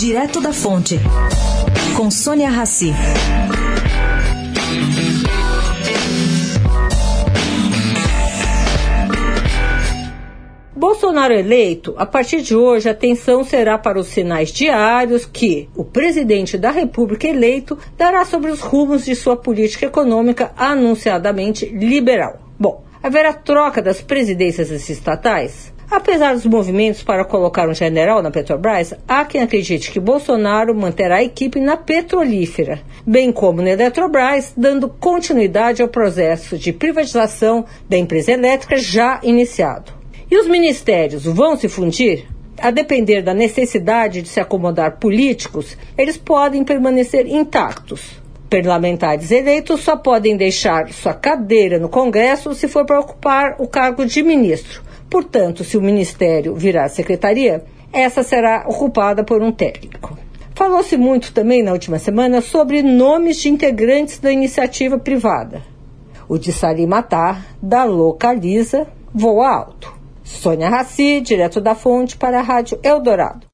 Direto da Fonte, com Sônia Rassi. Bolsonaro eleito, a partir de hoje a atenção será para os sinais diários que o presidente da República eleito dará sobre os rumos de sua política econômica anunciadamente liberal. Bom, haverá troca das presidências estatais? Apesar dos movimentos para colocar um general na Petrobras, há quem acredite que Bolsonaro manterá a equipe na petrolífera, bem como na Eletrobras, dando continuidade ao processo de privatização da empresa elétrica já iniciado. E os ministérios vão se fundir? A depender da necessidade de se acomodar políticos, eles podem permanecer intactos. Parlamentares eleitos só podem deixar sua cadeira no Congresso se for para ocupar o cargo de ministro. Portanto, se o ministério virar secretaria, essa será ocupada por um técnico. Falou-se muito também na última semana sobre nomes de integrantes da iniciativa privada. O de Salim Matar, da Localiza, voa alto. Sônia Raci, direto da fonte para a Rádio Eldorado.